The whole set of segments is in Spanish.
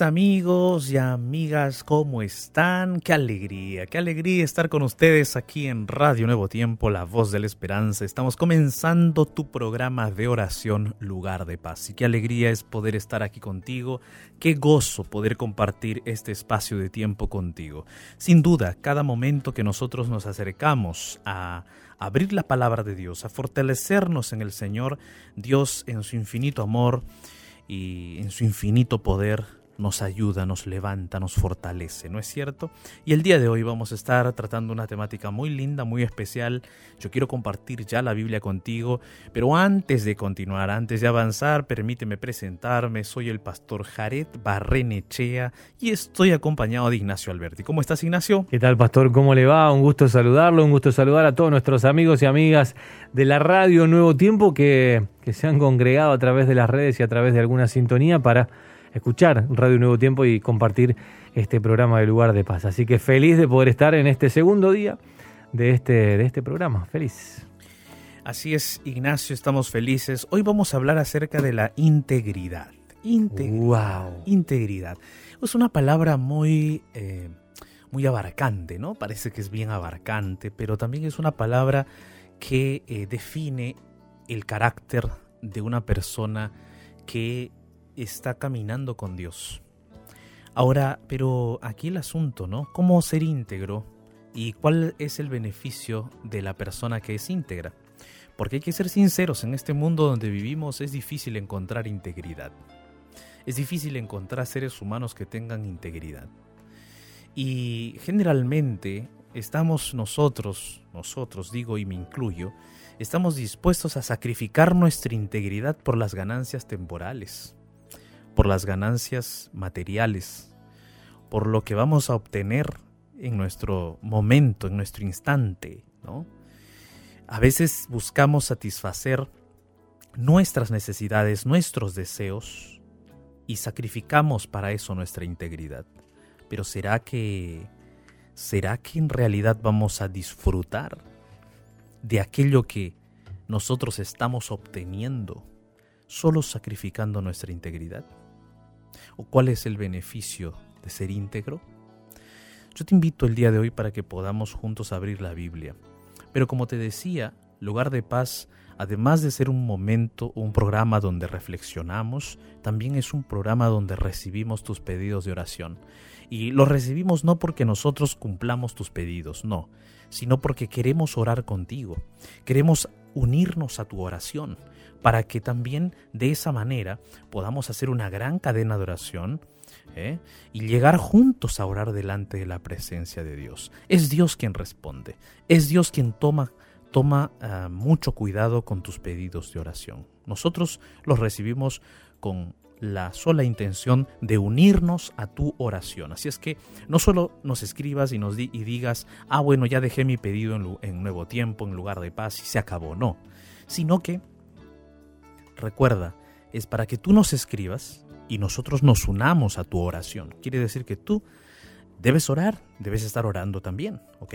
amigos y amigas, ¿cómo están? Qué alegría, qué alegría estar con ustedes aquí en Radio Nuevo Tiempo, La Voz de la Esperanza. Estamos comenzando tu programa de oración, Lugar de Paz. Y qué alegría es poder estar aquí contigo, qué gozo poder compartir este espacio de tiempo contigo. Sin duda, cada momento que nosotros nos acercamos a abrir la palabra de Dios, a fortalecernos en el Señor, Dios en su infinito amor, y en su infinito poder nos ayuda, nos levanta, nos fortalece, ¿no es cierto? Y el día de hoy vamos a estar tratando una temática muy linda, muy especial. Yo quiero compartir ya la Biblia contigo, pero antes de continuar, antes de avanzar, permíteme presentarme. Soy el pastor Jared Barrenechea y estoy acompañado de Ignacio Alberti. ¿Cómo estás, Ignacio? ¿Qué tal, pastor? ¿Cómo le va? Un gusto saludarlo, un gusto saludar a todos nuestros amigos y amigas de la radio Nuevo Tiempo que, que se han congregado a través de las redes y a través de alguna sintonía para escuchar Radio Nuevo Tiempo y compartir este programa de Lugar de Paz. Así que feliz de poder estar en este segundo día de este, de este programa. Feliz. Así es, Ignacio, estamos felices. Hoy vamos a hablar acerca de la integridad. Integridad. Wow. Integridad. Es una palabra muy, eh, muy abarcante, ¿no? Parece que es bien abarcante, pero también es una palabra que eh, define el carácter de una persona que está caminando con Dios. Ahora, pero aquí el asunto, ¿no? ¿Cómo ser íntegro y cuál es el beneficio de la persona que es íntegra? Porque hay que ser sinceros, en este mundo donde vivimos es difícil encontrar integridad. Es difícil encontrar seres humanos que tengan integridad. Y generalmente estamos nosotros, nosotros digo y me incluyo, estamos dispuestos a sacrificar nuestra integridad por las ganancias temporales por las ganancias materiales, por lo que vamos a obtener en nuestro momento, en nuestro instante, ¿no? A veces buscamos satisfacer nuestras necesidades, nuestros deseos y sacrificamos para eso nuestra integridad. Pero ¿será que será que en realidad vamos a disfrutar de aquello que nosotros estamos obteniendo solo sacrificando nuestra integridad? ¿O cuál es el beneficio de ser íntegro? Yo te invito el día de hoy para que podamos juntos abrir la Biblia. Pero como te decía, lugar de paz, además de ser un momento, un programa donde reflexionamos, también es un programa donde recibimos tus pedidos de oración. Y los recibimos no porque nosotros cumplamos tus pedidos, no, sino porque queremos orar contigo. Queremos unirnos a tu oración para que también de esa manera podamos hacer una gran cadena de oración ¿eh? y llegar juntos a orar delante de la presencia de Dios. Es Dios quien responde, es Dios quien toma, toma ah, mucho cuidado con tus pedidos de oración. Nosotros los recibimos con la sola intención de unirnos a tu oración. Así es que no solo nos escribas y nos y digas, ah, bueno, ya dejé mi pedido en, en nuevo tiempo, en lugar de paz y se acabó. No, sino que recuerda, es para que tú nos escribas y nosotros nos unamos a tu oración. Quiere decir que tú debes orar, debes estar orando también, ¿ok?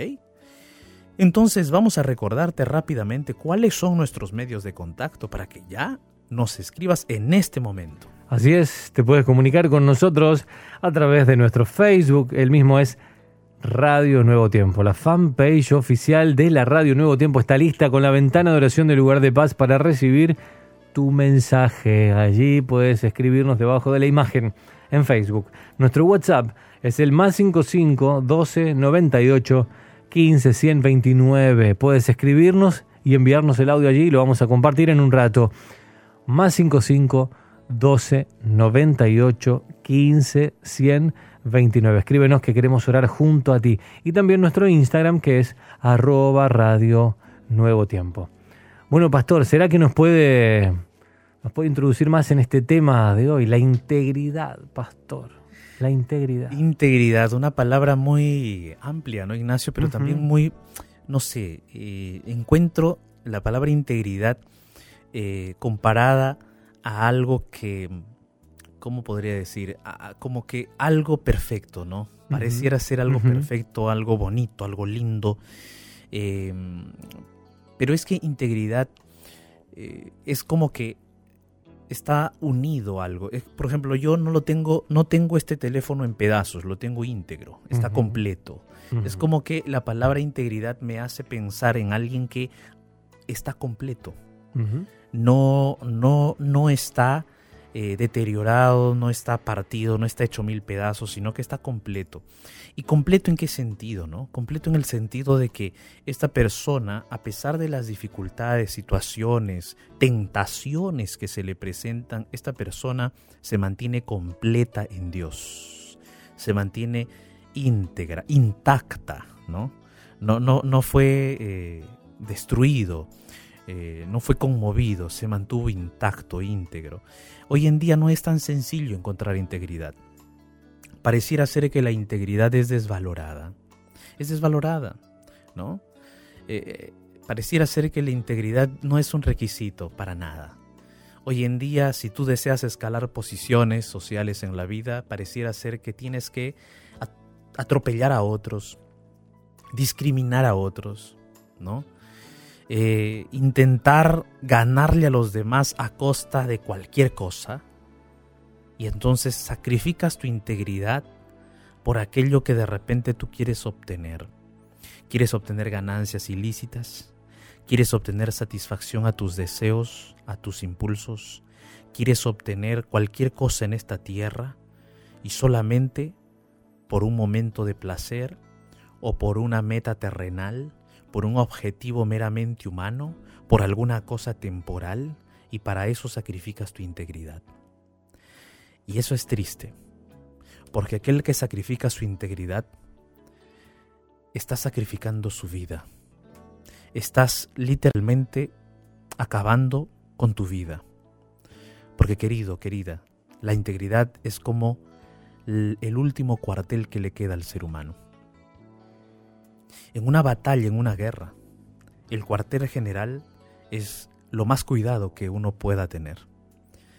Entonces vamos a recordarte rápidamente cuáles son nuestros medios de contacto para que ya nos escribas en este momento. Así es, te puedes comunicar con nosotros a través de nuestro Facebook, el mismo es Radio Nuevo Tiempo. La fanpage oficial de la Radio Nuevo Tiempo está lista con la ventana de oración del lugar de paz para recibir tu mensaje. Allí puedes escribirnos debajo de la imagen en Facebook. Nuestro WhatsApp es el más 55 12 98 15 129. Puedes escribirnos y enviarnos el audio allí y lo vamos a compartir en un rato. Más 55 12 98 15 129. Escríbenos que queremos orar junto a ti. Y también nuestro Instagram que es arroba radio nuevo tiempo. Bueno, pastor, ¿será que nos puede, nos puede introducir más en este tema de hoy? La integridad, pastor. La integridad. Integridad, una palabra muy amplia, ¿no, Ignacio? Pero también muy, no sé, eh, encuentro la palabra integridad eh, comparada a algo que, ¿cómo podría decir? como que algo perfecto, ¿no? Pareciera ser algo perfecto, algo bonito, algo lindo. Em, pero es que integridad eh, es como que está unido a algo. Por ejemplo, yo no lo tengo, no tengo este teléfono en pedazos, lo tengo íntegro, está completo. Es como que la palabra integridad me hace pensar en alguien que está completo. No, no, no está eh, deteriorado, no está partido, no está hecho mil pedazos, sino que está completo. ¿Y completo en qué sentido? ¿no? Completo en el sentido de que esta persona, a pesar de las dificultades, situaciones, tentaciones que se le presentan, esta persona se mantiene completa en Dios, se mantiene íntegra, intacta, ¿no? No, no, no fue eh, destruido, eh, no fue conmovido, se mantuvo intacto, íntegro. Hoy en día no es tan sencillo encontrar integridad. Pareciera ser que la integridad es desvalorada. Es desvalorada, ¿no? Eh, pareciera ser que la integridad no es un requisito para nada. Hoy en día, si tú deseas escalar posiciones sociales en la vida, pareciera ser que tienes que atropellar a otros, discriminar a otros, ¿no? Eh, intentar ganarle a los demás a costa de cualquier cosa, y entonces sacrificas tu integridad por aquello que de repente tú quieres obtener. Quieres obtener ganancias ilícitas, quieres obtener satisfacción a tus deseos, a tus impulsos, quieres obtener cualquier cosa en esta tierra y solamente por un momento de placer o por una meta terrenal por un objetivo meramente humano, por alguna cosa temporal, y para eso sacrificas tu integridad. Y eso es triste, porque aquel que sacrifica su integridad está sacrificando su vida. Estás literalmente acabando con tu vida. Porque querido, querida, la integridad es como el último cuartel que le queda al ser humano en una batalla, en una guerra, el cuartel general es lo más cuidado que uno pueda tener.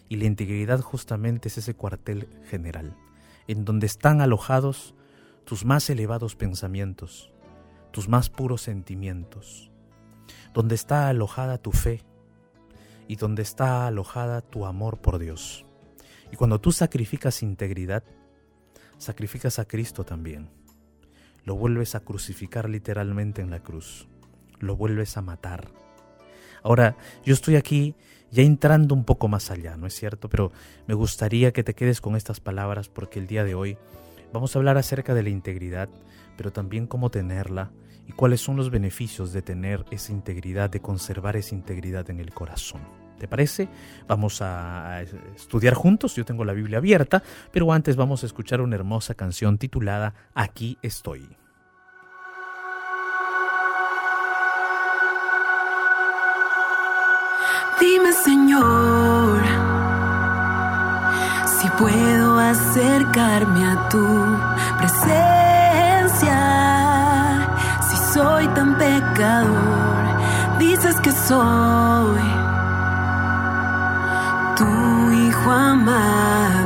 Y la integridad justamente es ese cuartel general, en donde están alojados tus más elevados pensamientos, tus más puros sentimientos, donde está alojada tu fe y donde está alojada tu amor por Dios. Y cuando tú sacrificas integridad, sacrificas a Cristo también lo vuelves a crucificar literalmente en la cruz, lo vuelves a matar. Ahora, yo estoy aquí ya entrando un poco más allá, ¿no es cierto? Pero me gustaría que te quedes con estas palabras porque el día de hoy vamos a hablar acerca de la integridad, pero también cómo tenerla y cuáles son los beneficios de tener esa integridad, de conservar esa integridad en el corazón. ¿Te parece? Vamos a estudiar juntos, yo tengo la Biblia abierta, pero antes vamos a escuchar una hermosa canción titulada Aquí estoy. Dime Señor, si puedo acercarme a tu presencia, si soy tan pecador, dices que soy tu Hijo amado,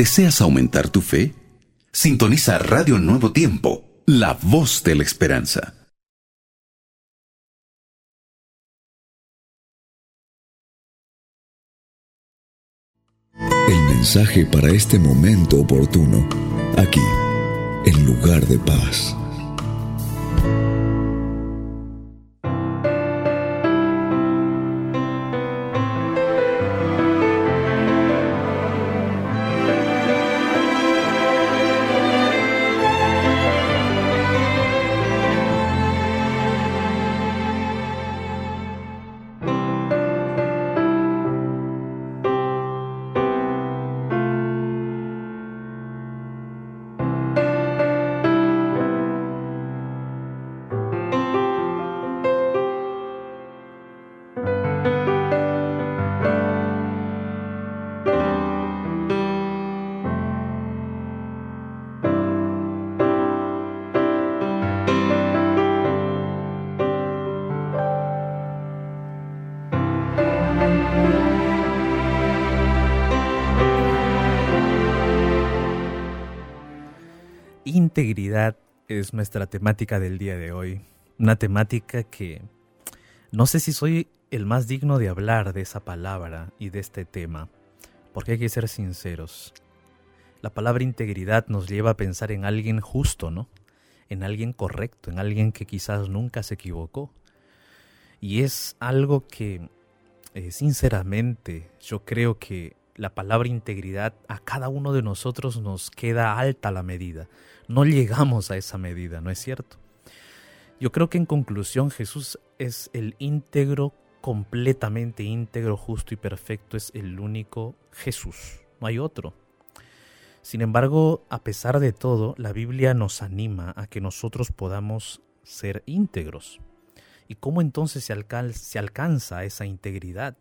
¿Deseas aumentar tu fe? Sintoniza Radio Nuevo Tiempo, la voz de la esperanza. El mensaje para este momento oportuno, aquí, en lugar de paz. Integridad es nuestra temática del día de hoy. Una temática que no sé si soy el más digno de hablar de esa palabra y de este tema, porque hay que ser sinceros. La palabra integridad nos lleva a pensar en alguien justo, ¿no? En alguien correcto, en alguien que quizás nunca se equivocó. Y es algo que, eh, sinceramente, yo creo que la palabra integridad a cada uno de nosotros nos queda alta la medida. No llegamos a esa medida, ¿no es cierto? Yo creo que en conclusión Jesús es el íntegro, completamente íntegro, justo y perfecto, es el único Jesús, no hay otro. Sin embargo, a pesar de todo, la Biblia nos anima a que nosotros podamos ser íntegros. ¿Y cómo entonces se, alcanza esa integridad?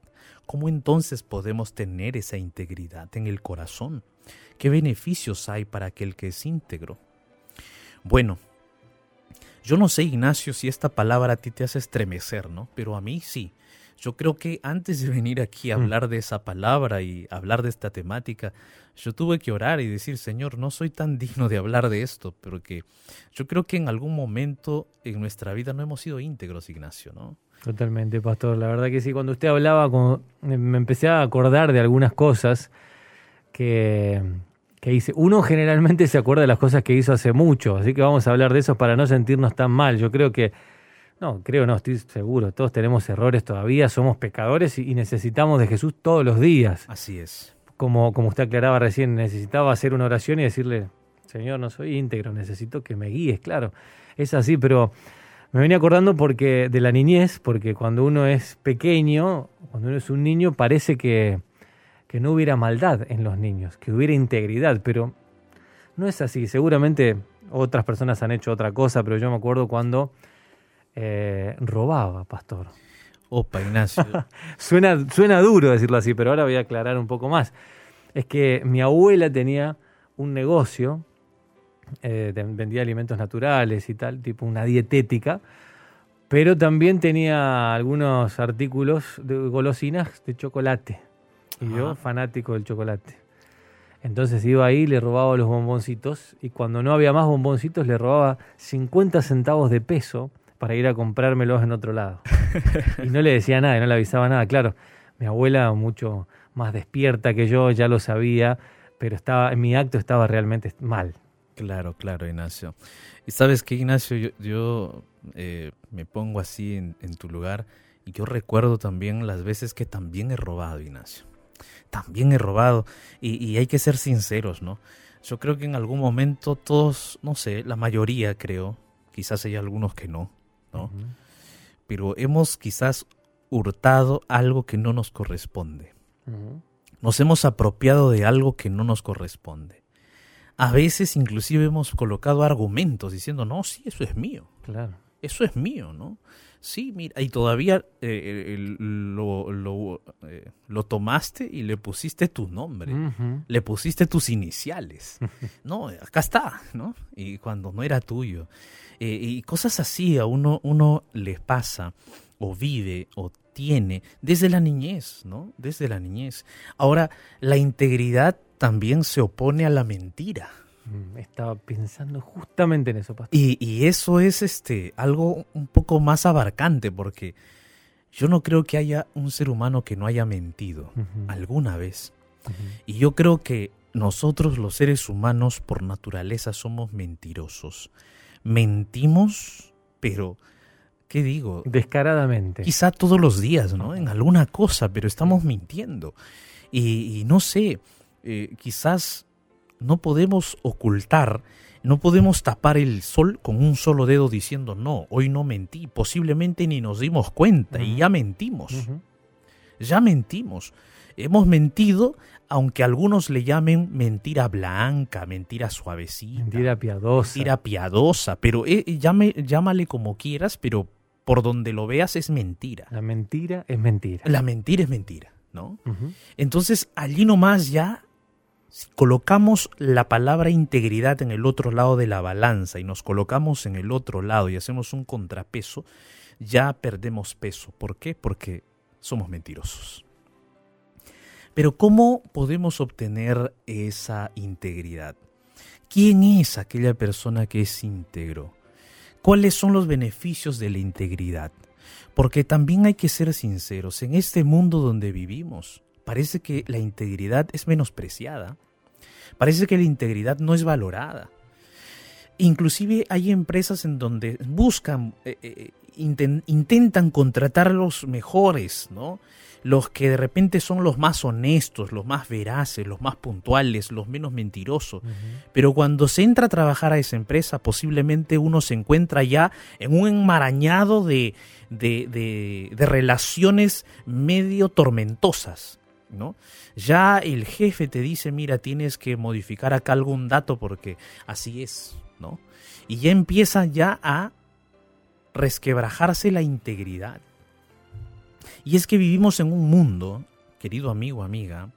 ¿Cómo entonces podemos tener esa integridad en el corazón? ¿Qué beneficios hay para aquel que es íntegro? Bueno, yo no sé, Ignacio, si esta palabra a ti te hace estremecer, ¿no? Pero a mí sí. Yo creo que antes de venir aquí a mm. hablar de esa palabra y hablar de esta temática, yo tuve que orar y decir, Señor, no soy tan digno de hablar de esto, porque yo creo que en algún momento en nuestra vida no hemos sido íntegros, Ignacio, ¿no? Totalmente, pastor. La verdad que sí, cuando usted hablaba, me empecé a acordar de algunas cosas que, que hice. Uno generalmente se acuerda de las cosas que hizo hace mucho, así que vamos a hablar de eso para no sentirnos tan mal. Yo creo que, no, creo no, estoy seguro, todos tenemos errores todavía, somos pecadores y, necesitamos de Jesús todos los días. Así es. Como, como usted aclaraba recién, necesitaba hacer una oración y decirle, Señor, no soy íntegro, necesito que me guíes, claro. Es así, pero me venía acordando porque de la niñez, porque cuando uno es pequeño, cuando uno es un niño, parece que que no hubiera maldad en los niños, que hubiera integridad, pero no es así. Seguramente otras personas han hecho otra cosa, pero yo me acuerdo cuando eh, robaba, pastor. Opa, Ignacio. suena, suena duro decirlo así, pero ahora voy a aclarar un poco más. Es que mi abuela tenía un negocio, eh, vendía alimentos naturales y tal, tipo una dietética, pero también tenía algunos artículos de golosinas de chocolate. Y yo, fanático del chocolate. Entonces iba ahí, le robaba los bomboncitos y cuando no había más bomboncitos le robaba 50 centavos de peso para ir a comprármelos en otro lado. y no le decía nada, no le avisaba nada. Claro, mi abuela mucho más despierta que yo, ya lo sabía, pero estaba en mi acto estaba realmente mal. Claro, claro, Ignacio. Y sabes que, Ignacio, yo, eh, me pongo así en, en tu lugar y yo recuerdo también las veces que también he robado, Ignacio también he robado. Y, hay que ser sinceros, ¿no? Yo creo que en algún momento todos, no sé, la mayoría creo, quizás hay algunos que no, ¿no? Pero hemos quizás hurtado algo que no nos corresponde. Nos hemos apropiado de algo que no nos corresponde. A veces inclusive hemos colocado argumentos diciendo, no, sí, eso es mío. Claro. Eso es mío, ¿no? Sí, mira, y todavía eh, lo, lo, eh, lo, tomaste y le pusiste tu nombre, le pusiste tus iniciales. no, acá está, ¿no? Y cuando no era tuyo. Eh, y cosas así a uno, uno le pasa o vive o tiene desde la niñez, ¿no? Desde la niñez. Ahora, la integridad también se opone a la mentira. Mm, Estaba pensando justamente en eso, pastor. Y, y eso es este algo un poco más abarcante, porque yo no creo que haya un ser humano que no haya mentido alguna vez. Y yo creo que nosotros los seres humanos por naturaleza somos mentirosos. Mentimos, pero, ¿qué digo? Descaradamente. Quizá todos los días, ¿no? En alguna cosa, pero estamos mintiendo. Y, y no sé, eh, quizás no podemos ocultar, no podemos tapar el sol con un solo dedo diciendo, no, hoy no mentí. Posiblemente ni nos dimos cuenta y ya mentimos. Ya mentimos. Hemos mentido, aunque algunos le llamen mentira blanca, mentira suavecita, Mentira piadosa. mentira piadosa, pero eh, llame- llámale como quieras, pero por donde lo veas es mentira. La mentira es mentira. La mentira es mentira, ¿no? Entonces, allí nomás ya, si colocamos la palabra integridad en el otro lado de la balanza y nos colocamos en el otro lado y hacemos un contrapeso, ya perdemos peso. ¿Por qué? Porque somos mentirosos. Pero ¿cómo podemos obtener esa integridad? ¿Quién es aquella persona que es íntegro? ¿Cuáles son los beneficios de la integridad? Porque también hay que ser sinceros, en este mundo donde vivimos, parece que la integridad es menospreciada, parece que la integridad no es valorada. Inclusive hay empresas en donde buscan, eh, eh, inten- intentan contratar los mejores, ¿no? Los que de repente son los más honestos, los más veraces, los más puntuales, los menos mentirosos. Pero cuando se entra a trabajar a esa empresa, posiblemente uno se encuentra ya en un enmarañado de, de, de- de relaciones medio tormentosas. ¿no? Ya el jefe te dice, mira, tienes que modificar acá algún dato porque así es, ¿no? Y ya empieza ya a resquebrajarse la integridad. Y es que vivimos en un mundo, querido amigo, amiga,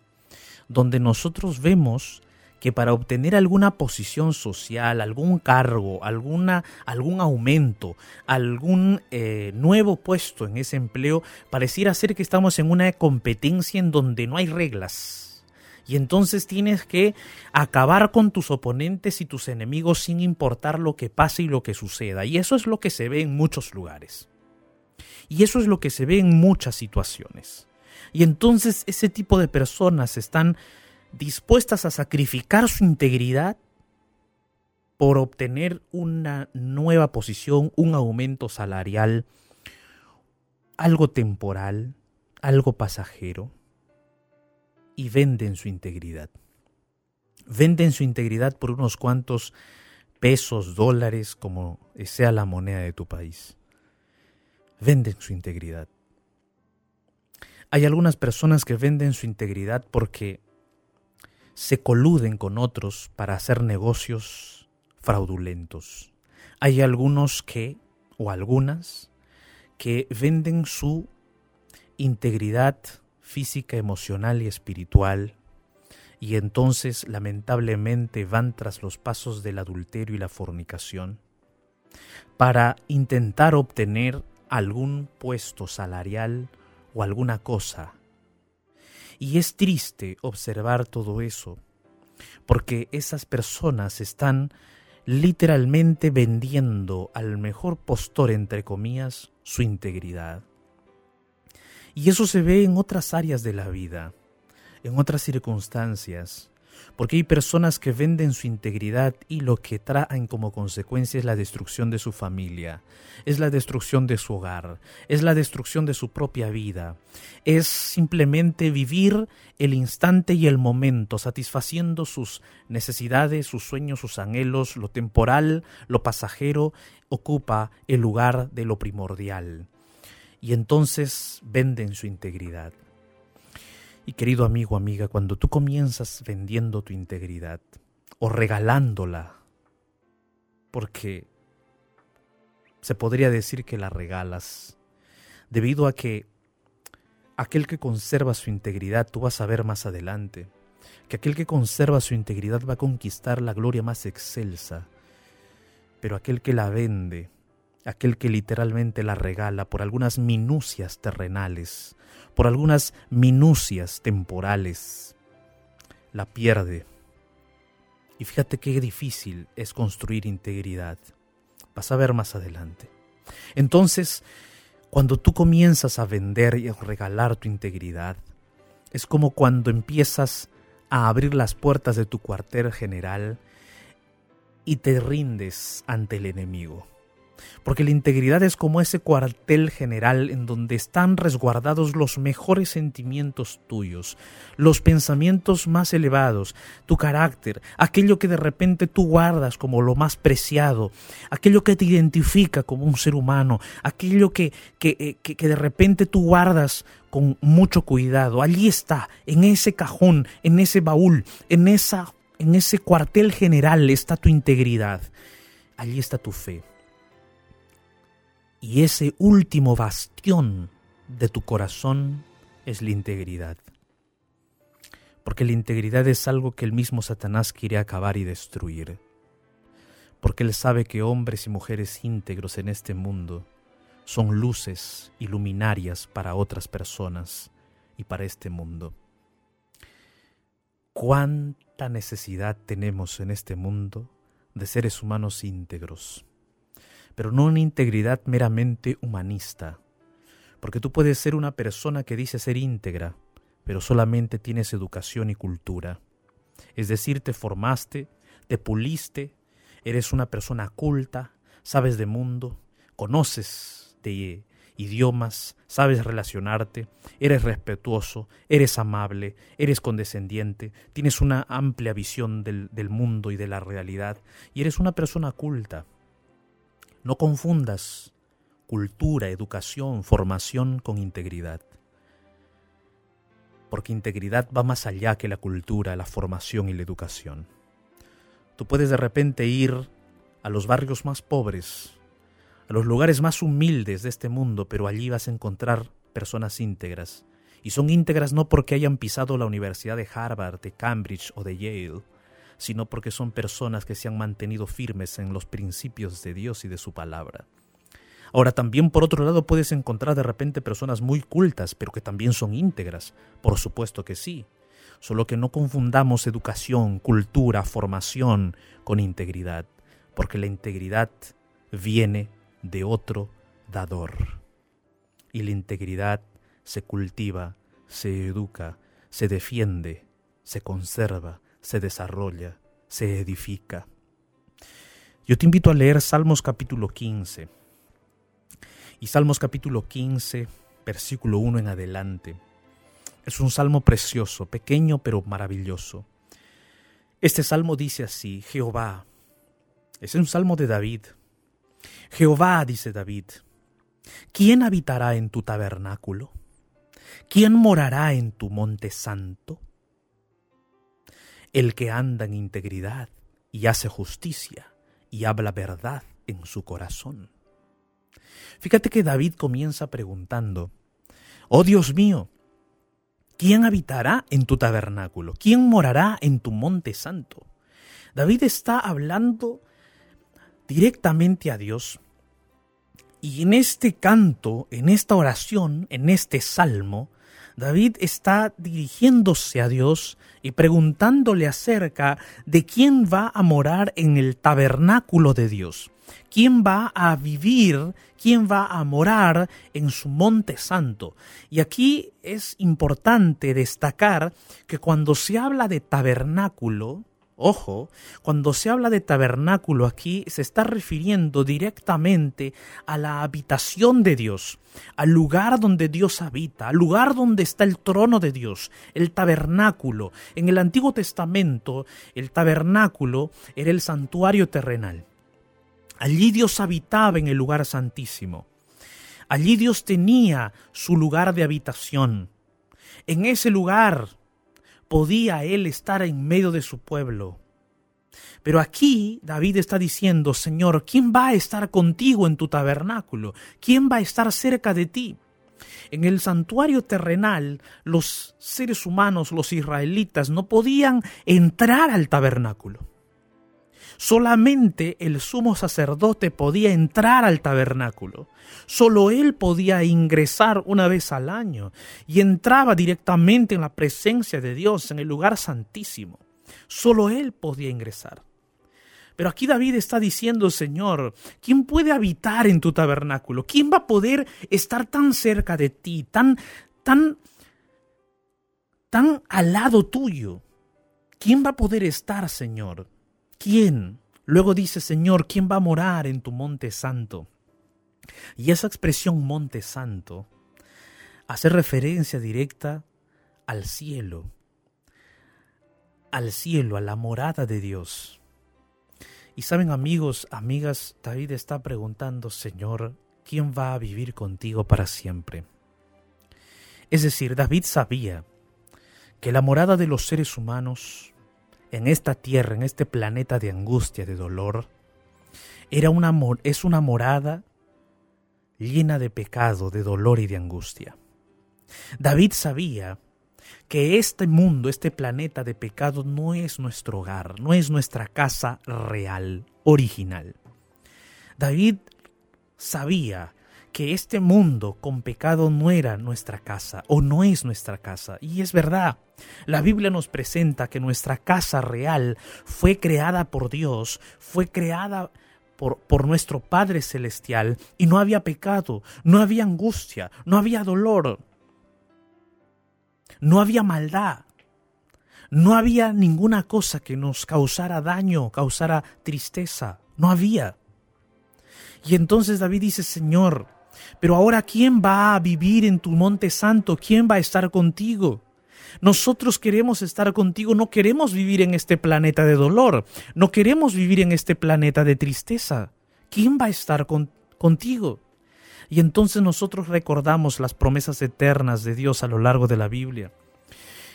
donde nosotros vemos que para obtener alguna posición social, algún cargo, alguna, algún aumento, algún eh, nuevo puesto en ese empleo, pareciera ser que estamos en una competencia en donde no hay reglas. Y entonces tienes que acabar con tus oponentes y tus enemigos sin importar lo que pase y lo que suceda. Y eso es lo que se ve en muchos lugares. Y eso es lo que se ve en muchas situaciones. Y entonces ese tipo de personas están dispuestas a sacrificar su integridad por obtener una nueva posición, un aumento salarial, algo temporal, algo pasajero, y venden su integridad. Venden su integridad por unos cuantos pesos, dólares, como sea la moneda de tu país. Venden su integridad. Hay algunas personas que venden su integridad porque se coluden con otros para hacer negocios fraudulentos. Hay algunos que, o algunas, que venden su integridad física, emocional y espiritual y entonces lamentablemente van tras los pasos del adulterio y la fornicación para intentar obtener algún puesto salarial o alguna cosa y es triste observar todo eso, porque esas personas están literalmente vendiendo al mejor postor, entre comillas, su integridad. Y eso se ve en otras áreas de la vida, en otras circunstancias, porque hay personas que venden su integridad y lo que traen como consecuencia es la destrucción de su familia, es la destrucción de su hogar, es la destrucción de su propia vida, es simplemente vivir el instante y el momento, satisfaciendo sus necesidades, sus sueños, sus anhelos, lo temporal, lo pasajero, ocupa el lugar de lo primordial. Y entonces venden su integridad. Y querido amigo, amiga, cuando tú comienzas vendiendo tu integridad o regalándola, porque se podría decir que la regalas, debido a que aquel que conserva su integridad, tú vas a ver más adelante, que aquel que conserva su integridad va a conquistar la gloria más excelsa, pero aquel que la vende, aquel que literalmente la regala por algunas minucias terrenales, por algunas minucias temporales, la pierde. Y fíjate qué difícil es construir integridad. Vas a ver más adelante. Entonces, cuando tú comienzas a vender y a regalar tu integridad, es como cuando empiezas a abrir las puertas de tu cuartel general y te rindes ante el enemigo. Porque la integridad es como ese cuartel general en donde están resguardados los mejores sentimientos tuyos, los pensamientos más elevados, tu carácter, aquello que de repente tú guardas como lo más preciado, aquello que te identifica como un ser humano, aquello que, que, eh, que, de repente tú guardas con mucho cuidado. Allí está, en ese cajón, en ese baúl, en, esa, en ese cuartel general está tu integridad. Allí está tu fe y ese último bastión de tu corazón es la integridad. Porque la integridad es algo que el mismo Satanás quiere acabar y destruir. Porque él sabe que hombres y mujeres íntegros en este mundo son luces y luminarias para otras personas y para este mundo. ¿Cuánta necesidad tenemos en este mundo de seres humanos íntegros? Pero no una integridad meramente humanista. Porque tú puedes ser una persona que dice ser íntegra, pero solamente tienes educación y cultura. Es decir, te formaste, te puliste, eres una persona culta, sabes de mundo, conoces de idiomas, sabes relacionarte, eres respetuoso, eres amable, eres condescendiente, tienes una amplia visión del, del mundo y de la realidad, y eres una persona culta. No confundas cultura, educación, formación con integridad. Porque integridad va más allá que la cultura, la formación y la educación. Tú puedes de repente ir a los barrios más pobres, a los lugares más humildes de este mundo, pero allí vas a encontrar personas íntegras. Y son íntegras no porque hayan pisado la Universidad de Harvard, de Cambridge o de Yale, sino porque son personas que se han mantenido firmes en los principios de Dios y de su palabra. Ahora también por otro lado puedes encontrar de repente personas muy cultas, pero que también son íntegras. Por supuesto que sí. Solo que no confundamos educación, cultura, formación con integridad, porque la integridad viene de otro dador. Y la integridad se cultiva, se educa, se defiende, se conserva, se desarrolla, se edifica. Yo te invito a leer Salmos capítulo 15. Y Salmos capítulo 15, versículo 1 en adelante. Es un salmo precioso, pequeño pero maravilloso. Este salmo dice así, Jehová. Es un salmo de David. Jehová, dice David, ¿quién habitará en tu tabernáculo? ¿Quién morará en tu monte santo? El que anda en integridad y hace justicia y habla verdad en su corazón. Fíjate que David comienza preguntando, Oh Dios mío, ¿quién habitará en tu tabernáculo? ¿Quién morará en tu monte santo? David está hablando directamente a Dios y en este canto, en esta oración, en este salmo, David está dirigiéndose a Dios y preguntándole acerca de quién va a morar en el tabernáculo de Dios, quién va a vivir, quién va a morar en su monte santo. Y aquí es importante destacar que cuando se habla de tabernáculo, Ojo, cuando se habla de tabernáculo aquí se está refiriendo directamente a la habitación de Dios, al lugar donde Dios habita, al lugar donde está el trono de Dios, el tabernáculo. En el Antiguo Testamento el tabernáculo era el santuario terrenal. Allí Dios habitaba en el lugar santísimo. Allí Dios tenía su lugar de habitación. En ese lugar podía él estar en medio de su pueblo. Pero aquí David está diciendo, Señor, ¿quién va a estar contigo en tu tabernáculo? ¿Quién va a estar cerca de ti? En el santuario terrenal, los seres humanos, los israelitas, no podían entrar al tabernáculo. Solamente el sumo sacerdote podía entrar al tabernáculo. Solo él podía ingresar una vez al año y entraba directamente en la presencia de Dios, en el lugar santísimo. Solo él podía ingresar. Pero aquí David está diciendo, Señor, ¿quién puede habitar en tu tabernáculo? ¿Quién va a poder estar tan cerca de ti, tan, tan, tan al lado tuyo? ¿Quién va a poder estar, Señor? ¿Quién? Luego dice, Señor, ¿quién va a morar en tu monte santo? Y esa expresión monte santo hace referencia directa al cielo, al cielo, a la morada de Dios. Y saben amigos, amigas, David está preguntando, Señor, ¿quién va a vivir contigo para siempre? Es decir, David sabía que la morada de los seres humanos en esta tierra, en este planeta de angustia, de dolor, era una, es una morada llena de pecado, de dolor y de angustia. David sabía que este mundo, este planeta de pecado no es nuestro hogar, no es nuestra casa real, original. David sabía que este mundo con pecado no era nuestra casa o no es nuestra casa. Y es verdad, la Biblia nos presenta que nuestra casa real fue creada por Dios, fue creada por, por, nuestro Padre Celestial y no había pecado, no había angustia, no había dolor, no había maldad, no había ninguna cosa que nos causara daño, causara tristeza, no había. Y entonces David dice, Señor, pero ahora ¿quién va a vivir en tu monte santo? ¿Quién va a estar contigo? Nosotros queremos estar contigo, no queremos vivir en este planeta de dolor, no queremos vivir en este planeta de tristeza. ¿Quién va a estar contigo? Y entonces nosotros recordamos las promesas eternas de Dios a lo largo de la Biblia.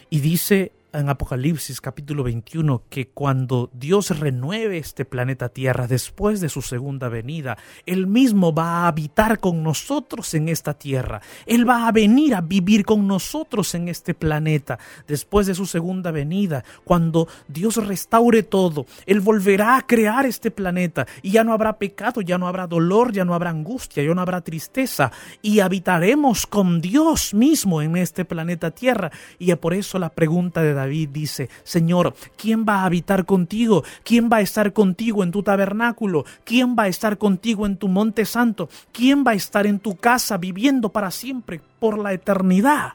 Y dice en Apocalipsis capítulo 21 que cuando Dios renueve este planeta Tierra después de su segunda venida, Él mismo va a habitar con nosotros en esta tierra. Él va a venir a vivir con nosotros en este planeta después de su segunda venida. Cuando Dios restaure todo, Él volverá a crear este planeta y ya no habrá pecado, ya no habrá dolor, ya no habrá angustia, ya no habrá tristeza y habitaremos con Dios mismo en este planeta Tierra. Y por eso la pregunta de David dice, Señor, ¿quién va a habitar contigo? ¿Quién va a estar contigo en tu tabernáculo? ¿Quién va a estar contigo en tu monte santo? ¿Quién va a estar en tu casa viviendo para siempre, por la eternidad?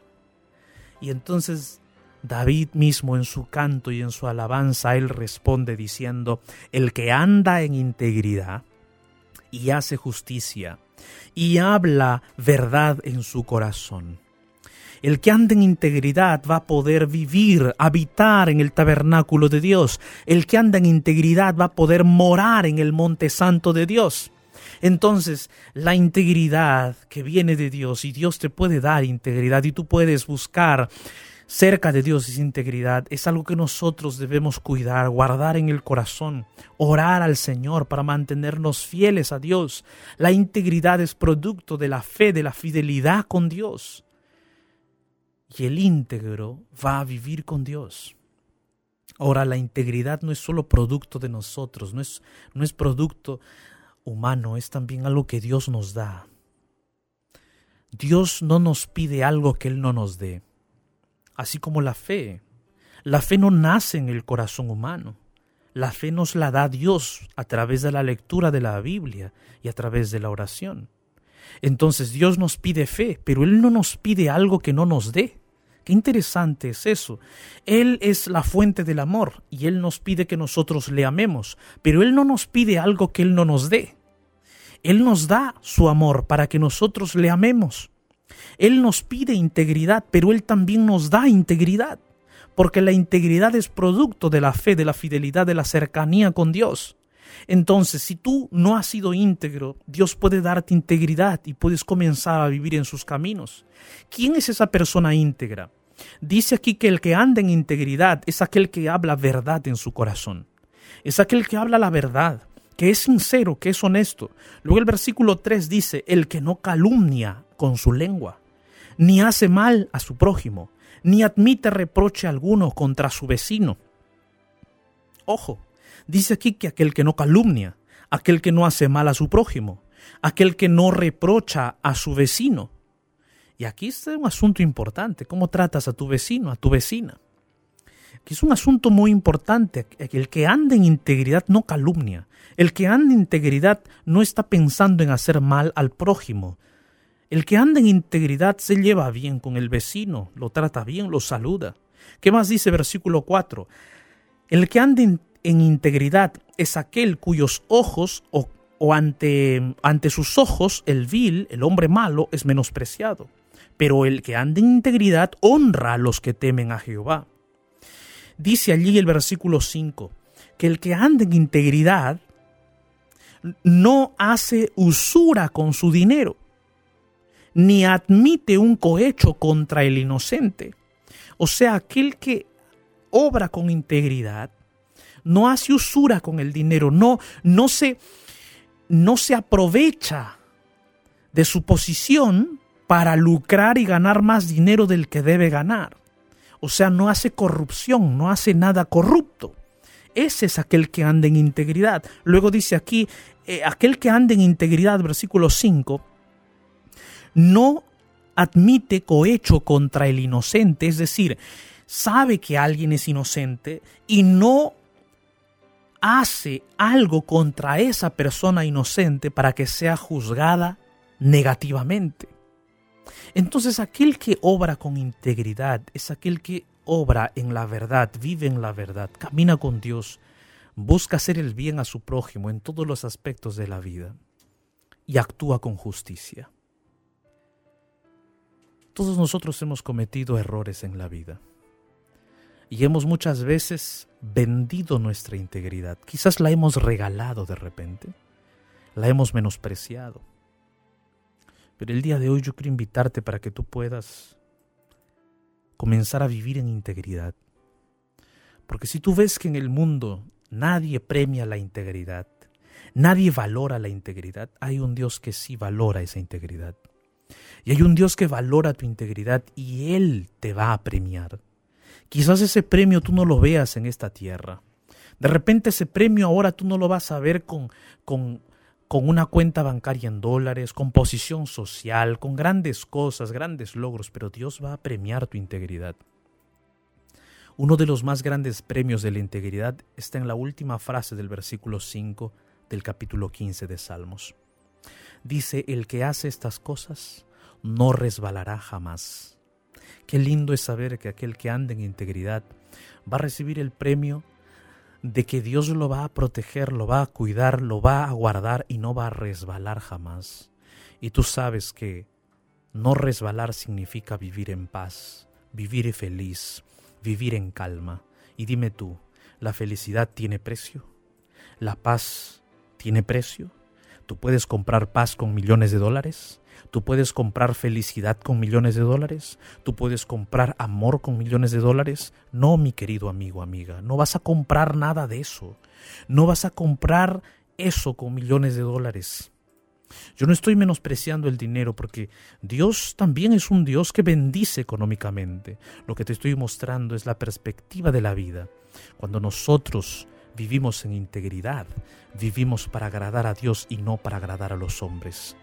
Y entonces David mismo en su canto y en su alabanza, él responde diciendo, el que anda en integridad y hace justicia y habla verdad en su corazón el que anda en integridad va a poder vivir, habitar en el tabernáculo de Dios. El que anda en integridad va a poder morar en el monte santo de Dios. Entonces, la integridad que viene de Dios, y Dios te puede dar integridad, y tú puedes buscar cerca de Dios esa integridad, es algo que nosotros debemos cuidar, guardar en el corazón, orar al Señor para mantenernos fieles a Dios. La integridad es producto de la fe, de la fidelidad con Dios y el íntegro va a vivir con Dios. Ahora, la integridad no es solo producto de nosotros, no es, no es producto humano, es también algo que Dios nos da. Dios no nos pide algo que Él no nos dé, así como la fe. La fe no nace en el corazón humano. La fe nos la da Dios a través de la lectura de la Biblia y a través de la oración. Entonces Dios nos pide fe, pero Él no nos pide algo que no nos dé. Qué interesante es eso. Él es la fuente del amor y Él nos pide que nosotros le amemos, pero Él no nos pide algo que Él no nos dé. Él nos da su amor para que nosotros le amemos. Él nos pide integridad, pero Él también nos da integridad, porque la integridad es producto de la fe, de la fidelidad, de la cercanía con Dios. Entonces, si tú no has sido íntegro, Dios puede darte integridad y puedes comenzar a vivir en sus caminos. ¿Quién es esa persona íntegra? Dice aquí que el que anda en integridad es aquel que habla verdad en su corazón. Es aquel que habla la verdad, que es sincero, que es honesto. Luego el versículo 3 dice, el que no calumnia con su lengua, ni hace mal a su prójimo, ni admite reproche alguno contra su vecino. Ojo, Dice aquí que aquel que no calumnia, aquel que no hace mal a su prójimo, aquel que no reprocha a su vecino. Y aquí está un asunto importante, cómo tratas a tu vecino, a tu vecina. Aquí es un asunto muy importante, el que anda en integridad no calumnia, el que anda en integridad no está pensando en hacer mal al prójimo, el que anda en integridad se lleva bien con el vecino, lo trata bien, lo saluda. ¿Qué más dice versículo 4? El que anda en, integridad es aquel cuyos ojos o, o ante, ante sus ojos el vil, el hombre malo, es menospreciado. Pero el que anda en integridad honra a los que temen a Jehová. Dice allí el versículo 5 que el que anda en integridad no hace usura con su dinero ni admite un cohecho contra el inocente. O sea, aquel que obra con integridad, no hace usura con el dinero, no, no, se, no se aprovecha de su posición para lucrar y ganar más dinero del que debe ganar. O sea, no hace corrupción, no hace nada corrupto. Ese es aquel que anda en integridad. Luego dice aquí, eh, aquel que anda en integridad, versículo 5, no admite cohecho contra el inocente, es decir, sabe que alguien es inocente y no hace algo contra esa persona inocente para que sea juzgada negativamente. Entonces aquel que obra con integridad es aquel que obra en la verdad, vive en la verdad, camina con Dios, busca hacer el bien a su prójimo en todos los aspectos de la vida y actúa con justicia. Todos nosotros hemos cometido errores en la vida y hemos muchas veces vendido nuestra integridad. Quizás la hemos regalado de repente, la hemos menospreciado. Pero el día de hoy yo quiero invitarte para que tú puedas comenzar a vivir en integridad. Porque si tú ves que en el mundo nadie premia la integridad, nadie valora la integridad, hay un Dios que sí valora esa integridad. Y hay un Dios que valora tu integridad y Él te va a premiar. Quizás ese premio tú no lo veas en esta tierra. De repente ese premio ahora tú no lo vas a ver con, con, con una cuenta bancaria en dólares, con posición social, con grandes cosas, grandes logros, pero Dios va a premiar tu integridad. Uno de los más grandes premios de la integridad está en la última frase del versículo 5 del capítulo 15 de Salmos. Dice, el que hace estas cosas no resbalará jamás. Qué lindo es saber que aquel que anda en integridad va a recibir el premio de que Dios lo va a proteger, lo va a cuidar, lo va a guardar y no va a resbalar jamás. Y tú sabes que no resbalar significa vivir en paz, vivir feliz, vivir en calma. Y dime tú, ¿la felicidad tiene precio? ¿La paz tiene precio? ¿Tú puedes comprar paz con millones de dólares? Tú puedes comprar felicidad con millones de dólares. Tú puedes comprar amor con millones de dólares. No, mi querido amigo, amiga, no vas a comprar nada de eso. No vas a comprar eso con millones de dólares. Yo no estoy menospreciando el dinero porque Dios también es un Dios que bendice económicamente. Lo que te estoy mostrando es la perspectiva de la vida. Cuando nosotros vivimos en integridad, vivimos para agradar a Dios y no para agradar a los hombres.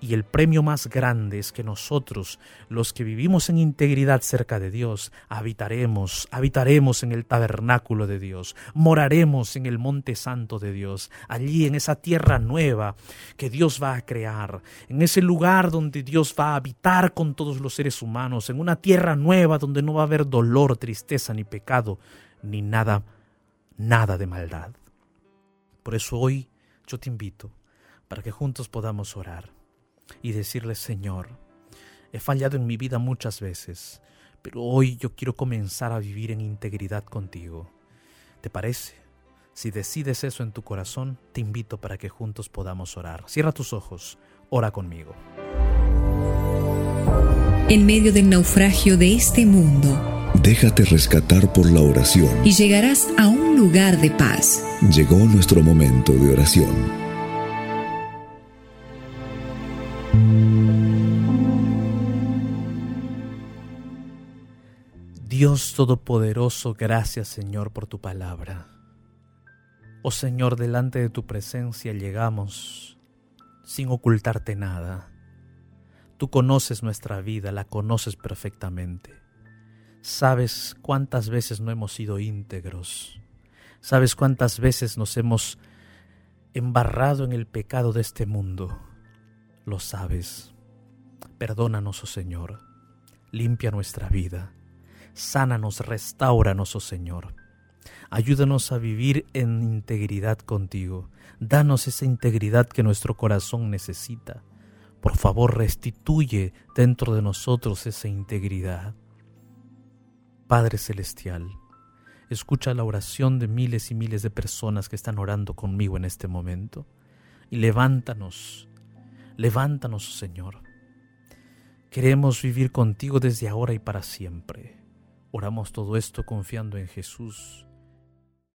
Y el premio más grande es que nosotros, los que vivimos en integridad cerca de Dios, habitaremos, habitaremos en el tabernáculo de Dios, moraremos en el monte santo de Dios, allí en esa tierra nueva que Dios va a crear, en ese lugar donde Dios va a habitar con todos los seres humanos, en una tierra nueva donde no va a haber dolor, tristeza, ni pecado, ni nada nada de maldad. Por eso hoy yo te invito para que juntos podamos orar y decirle, Señor, he fallado en mi vida muchas veces, pero hoy yo quiero comenzar a vivir en integridad contigo. ¿Te parece? Si decides eso en tu corazón, te invito para que juntos podamos orar. Cierra tus ojos, ora conmigo. En medio del naufragio de este mundo, Déjate rescatar por la oración. Y llegarás a un lugar de paz. Llegó nuestro momento de oración. Dios Todopoderoso, gracias Señor por tu palabra. Oh Señor, delante de tu presencia llegamos sin ocultarte nada. Tú conoces nuestra vida, la conoces perfectamente. Sabes cuántas veces no hemos sido íntegros. Sabes cuántas veces nos hemos embarrado en el pecado de este mundo. Lo sabes. Perdónanos, oh Señor. Limpia nuestra vida. Sánanos, restauranos, oh Señor. Ayúdanos a vivir en integridad contigo. Danos esa integridad que nuestro corazón necesita. Por favor, restituye dentro de nosotros esa integridad. Padre Celestial, escucha la oración de miles y miles de personas que están orando conmigo en este momento. Y levántanos, levántanos, Señor. Queremos vivir contigo desde ahora y para siempre. Oramos todo esto confiando en Jesús